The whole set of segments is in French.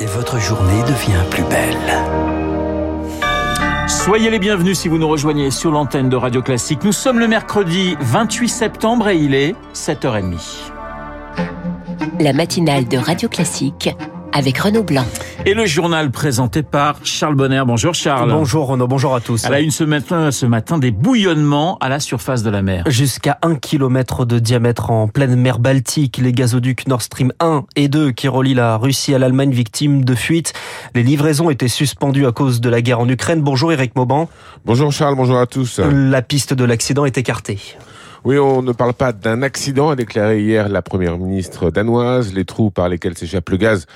et votre journée devient plus belle. Soyez les bienvenus si vous nous rejoignez sur l'antenne de Radio Classique. Nous sommes le mercredi 28 septembre et il est 7h30. La matinale de Radio Classique avec Renaud Blanc. Et le journal présenté par Charles Bonner. Bonjour Charles. Bonjour Renaud, bonjour à tous. Elle a une ce matin, ce matin des bouillonnements à la surface de la mer. Jusqu'à un kilomètre de diamètre en pleine mer Baltique, les gazoducs Nord Stream 1 et 2 qui relient la Russie à l'Allemagne victime de fuite. Les livraisons étaient suspendues à cause de la guerre en Ukraine. Bonjour Eric Mauban. Bonjour Charles, bonjour à tous. La piste de l'accident est écartée. Oui, on ne parle pas d'un accident, a déclaré hier la première ministre danoise. Les trous par lesquels s'échappe le gaz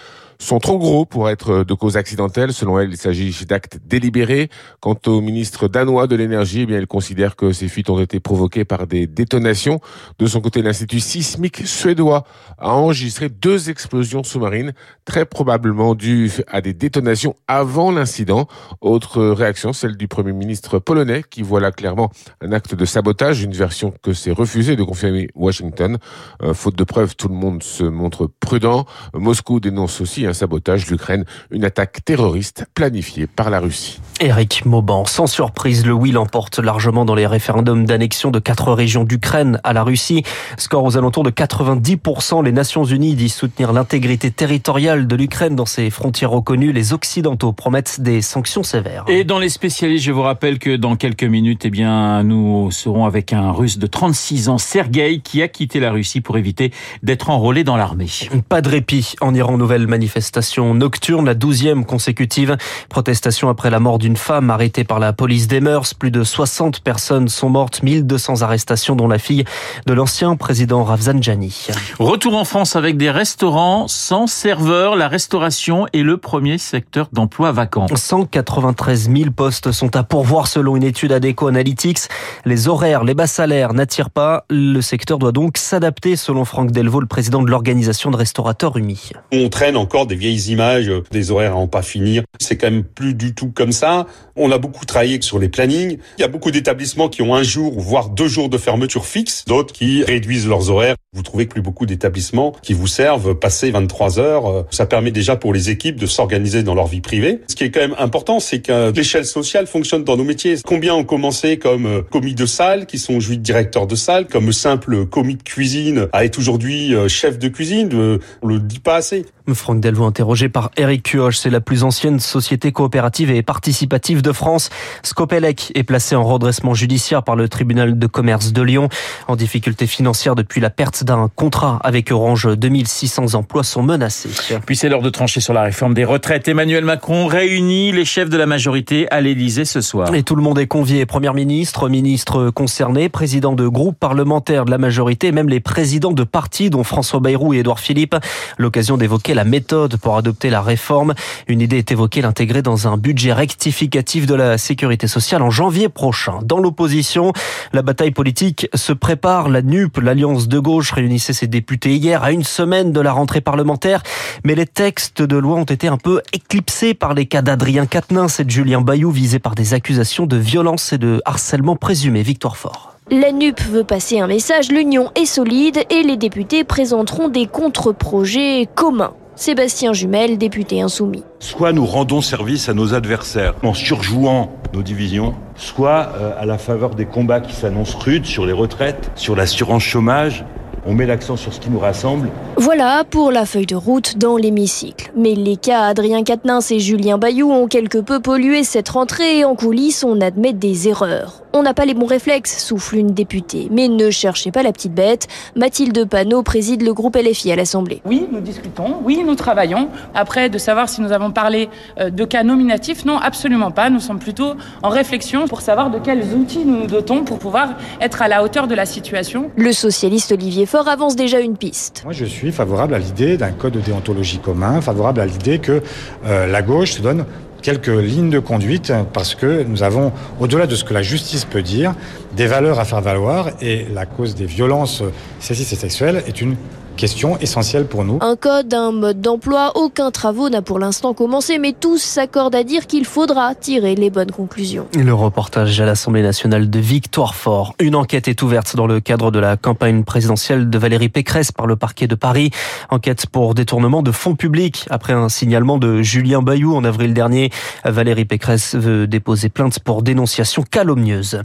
sont trop gros pour être de cause accidentelle. Selon elle, il s'agit d'actes délibérés. Quant au ministre danois de l'énergie, eh bien, il considère que ces fuites ont été provoquées par des détonations. De son côté, l'Institut sismique suédois a enregistré deux explosions sous-marines, très probablement dues à des détonations avant l'incident. Autre réaction, celle du premier ministre polonais, qui voit là clairement un acte de sabotage, une version que s'est refusé de confirmer Washington. Euh, faute de preuves, tout le monde se montre prudent. Moscou dénonce aussi un sabotage l'Ukraine, une attaque terroriste planifiée par la Russie. Éric Mauban, sans surprise, le oui l'emporte largement dans les référendums d'annexion de quatre régions d'Ukraine à la Russie. Score aux alentours de 90%. Les Nations Unies disent soutenir l'intégrité territoriale de l'Ukraine dans ses frontières reconnues. Les Occidentaux promettent des sanctions sévères. Et dans les spécialistes, je vous rappelle que dans quelques minutes, eh bien, nous serons avec un Russe de 36 ans, Sergei, qui a quitté la Russie pour éviter d'être enrôlé dans l'armée. Pas de répit en Iran, nouvelle manifestation nocturne, la douzième consécutive. Protestation après la mort d'une femme arrêtée par la police des mœurs. Plus de 60 personnes sont mortes, 1200 arrestations, dont la fille de l'ancien président Rafsanjani. Retour en France avec des restaurants sans serveurs. La restauration est le premier secteur d'emploi vacant. 193 000 postes sont à pourvoir selon une étude Adeco Analytics. Les horaires, les bas salaires n'attirent pas. Le secteur doit donc s'adapter selon Franck Delvaux, le président de l'organisation de restaurateurs UMI. On traîne encore des vieilles images, des horaires à en pas finir. C'est quand même plus du tout comme ça. On a beaucoup travaillé sur les plannings. Il y a beaucoup d'établissements qui ont un jour, voire deux jours de fermeture fixe, d'autres qui réduisent leurs horaires. Vous trouvez plus beaucoup d'établissements qui vous servent passer 23 heures. Ça permet déjà pour les équipes de s'organiser dans leur vie privée. Ce qui est quand même important, c'est que l'échelle sociale fonctionne dans nos métiers. Combien ont commencé comme commis de salle, qui sont aujourd'hui directeurs de salle, comme simple commis de cuisine, à être aujourd'hui chef de cuisine. On le dit pas assez. Delvaux interrogé par Eric Cuoche, c'est la plus ancienne société coopérative et participative de France. Scopelec est placé en redressement judiciaire par le tribunal de commerce de Lyon. En difficulté financière depuis la perte d'un contrat avec Orange, 2600 emplois sont menacés. Puis c'est l'heure de trancher sur la réforme des retraites. Emmanuel Macron réunit les chefs de la majorité à l'Élysée ce soir. Et tout le monde est convié. Premier ministre, ministre concerné, président de groupe parlementaire de la majorité, même les présidents de partis dont François Bayrou et Édouard Philippe. L'occasion d'évoquer la méthode pour adopter la réforme. Une idée est évoquée, l'intégrer dans un budget rectificatif de la sécurité sociale en janvier prochain. Dans l'opposition, la bataille politique se prépare. La NUP, l'Alliance de gauche, réunissait ses députés hier à une semaine de la rentrée parlementaire. Mais les textes de loi ont été un peu éclipsés par les cas d'Adrien Quatennens et de Julien Bayou visés par des accusations de violence et de harcèlement présumé. Victoire Fort. La NUP veut passer un message, l'union est solide et les députés présenteront des contre-projets communs. Sébastien Jumel, député insoumis. Soit nous rendons service à nos adversaires en surjouant nos divisions, soit euh, à la faveur des combats qui s'annoncent rudes sur les retraites, sur l'assurance chômage, on met l'accent sur ce qui nous rassemble. Voilà pour la feuille de route dans l'hémicycle. Mais les cas Adrien Quatennens et Julien Bayou ont quelque peu pollué cette rentrée et en coulisses on admet des erreurs. On n'a pas les bons réflexes, souffle une députée. Mais ne cherchez pas la petite bête. Mathilde Panot préside le groupe LFI à l'Assemblée. Oui, nous discutons, oui, nous travaillons. Après, de savoir si nous avons parlé de cas nominatifs, non, absolument pas. Nous sommes plutôt en réflexion pour savoir de quels outils nous nous dotons pour pouvoir être à la hauteur de la situation. Le socialiste Olivier Faure avance déjà une piste. Moi, je suis favorable à l'idée d'un code de déontologie commun, favorable à l'idée que euh, la gauche se donne quelques lignes de conduite parce que nous avons, au-delà de ce que la justice peut dire, des valeurs à faire valoir et la cause des violences sexistes et sexuelles est une question essentielle pour nous. Un code, un mode d'emploi, aucun travaux n'a pour l'instant commencé, mais tous s'accordent à dire qu'il faudra tirer les bonnes conclusions. Le reportage à l'Assemblée nationale de Victoire Fort. Une enquête est ouverte dans le cadre de la campagne présidentielle de Valérie Pécresse par le parquet de Paris. Enquête pour détournement de fonds publics. Après un signalement de Julien Bayou en avril dernier, Valérie Pécresse veut déposer plainte pour dénonciation calomnieuse.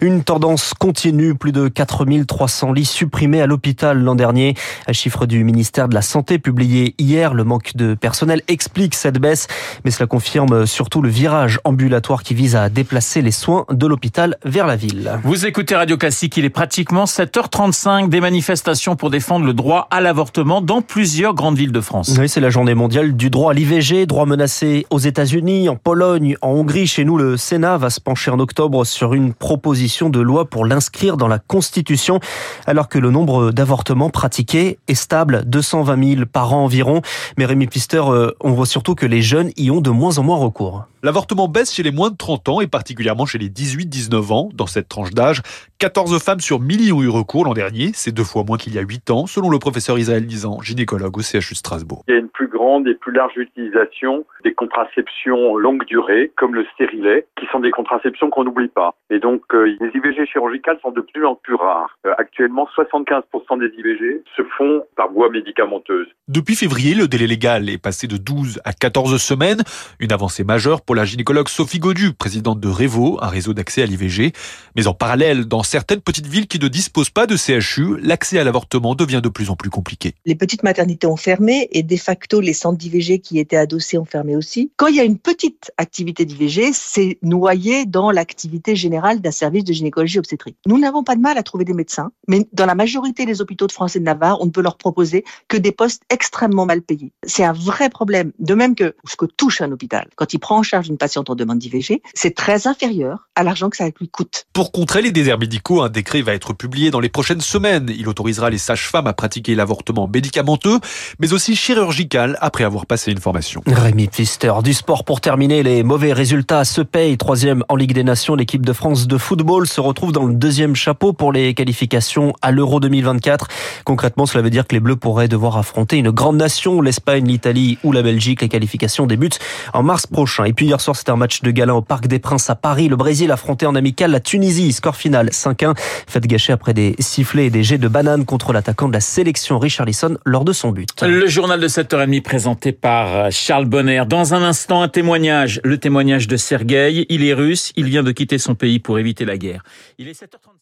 Une tendance continue. Plus de 4300 lits supprimés à l'hôpital l'an dernier. Un chiffre du ministère de la Santé publié hier. Le manque de personnel explique cette baisse, mais cela confirme surtout le virage ambulatoire qui vise à déplacer les soins de l'hôpital vers la ville. Vous écoutez Radio Classique, il est pratiquement 7h35 des manifestations pour défendre le droit à l'avortement dans plusieurs grandes villes de France. Oui, c'est la journée mondiale du droit à l'IVG, droit menacé aux États-Unis, en Pologne, en Hongrie. Chez nous, le Sénat va se pencher en octobre sur une proposition de loi pour l'inscrire dans la Constitution, alors que le nombre d'avortements pratiqués est stable, 220 000 par an environ. Mais Rémi Pister, euh, on voit surtout que les jeunes y ont de moins en moins recours. L'avortement baisse chez les moins de 30 ans et particulièrement chez les 18-19 ans. Dans cette tranche d'âge, 14 femmes sur 1000 y ont eu recours l'an dernier. C'est deux fois moins qu'il y a 8 ans, selon le professeur Israël Nizan, gynécologue au CHU Strasbourg. Il y a une plus grande et plus large utilisation des contraceptions longue durée, comme le stérilet, qui sont des contraceptions qu'on n'oublie pas. Et donc, euh, les IVG chirurgicales sont de plus en plus rares. Euh, actuellement, 75% des IVG se font par voie médicamenteuse. Depuis février, le délai légal est passé de 12 à 14 semaines, une avancée majeure pour la gynécologue Sophie Godu, présidente de Revo, un réseau d'accès à l'IVG. Mais en parallèle, dans certaines petites villes qui ne disposent pas de CHU, l'accès à l'avortement devient de plus en plus compliqué. Les petites maternités ont fermé et de facto les centres d'IVG qui étaient adossés ont fermé aussi. Quand il y a une petite activité d'IVG, c'est noyé dans l'activité générale d'un service de gynécologie obstétrique. Nous n'avons pas de mal à trouver des médecins, mais dans la majorité des hôpitaux de France et de Navarre, on ne peut leur proposer que des postes extrêmement mal payés. C'est un vrai problème. De même que ce que touche un hôpital, quand il prend en charge une patiente en demande d'IVG, c'est très inférieur à l'argent que ça lui coûte. Pour contrer les déserts médicaux, un décret va être publié dans les prochaines semaines. Il autorisera les sages-femmes à pratiquer l'avortement médicamenteux, mais aussi chirurgical après avoir passé une formation. Rémi Pfister, du sport pour terminer, les mauvais résultats se payent. Troisième en Ligue des Nations, l'équipe de France de football se retrouve dans le deuxième chapeau pour les qualifications à l'Euro 2024. Concrètement, cela veut dire que les Bleus pourraient devoir affronter une grande nation, l'Espagne, l'Italie ou la Belgique. Les qualifications débutent en mars prochain. Et hier soir, c'était un match de gala au Parc des Princes à Paris. Le Brésil affrontait en amical la Tunisie. Score final 5-1. Faites gâcher après des sifflets et des jets de bananes contre l'attaquant de la sélection Richarlison lors de son but. Le journal de 7h30 présenté par Charles Bonner. Dans un instant, un témoignage. Le témoignage de Sergueï. Il est russe. Il vient de quitter son pays pour éviter la guerre. Il est 7h30.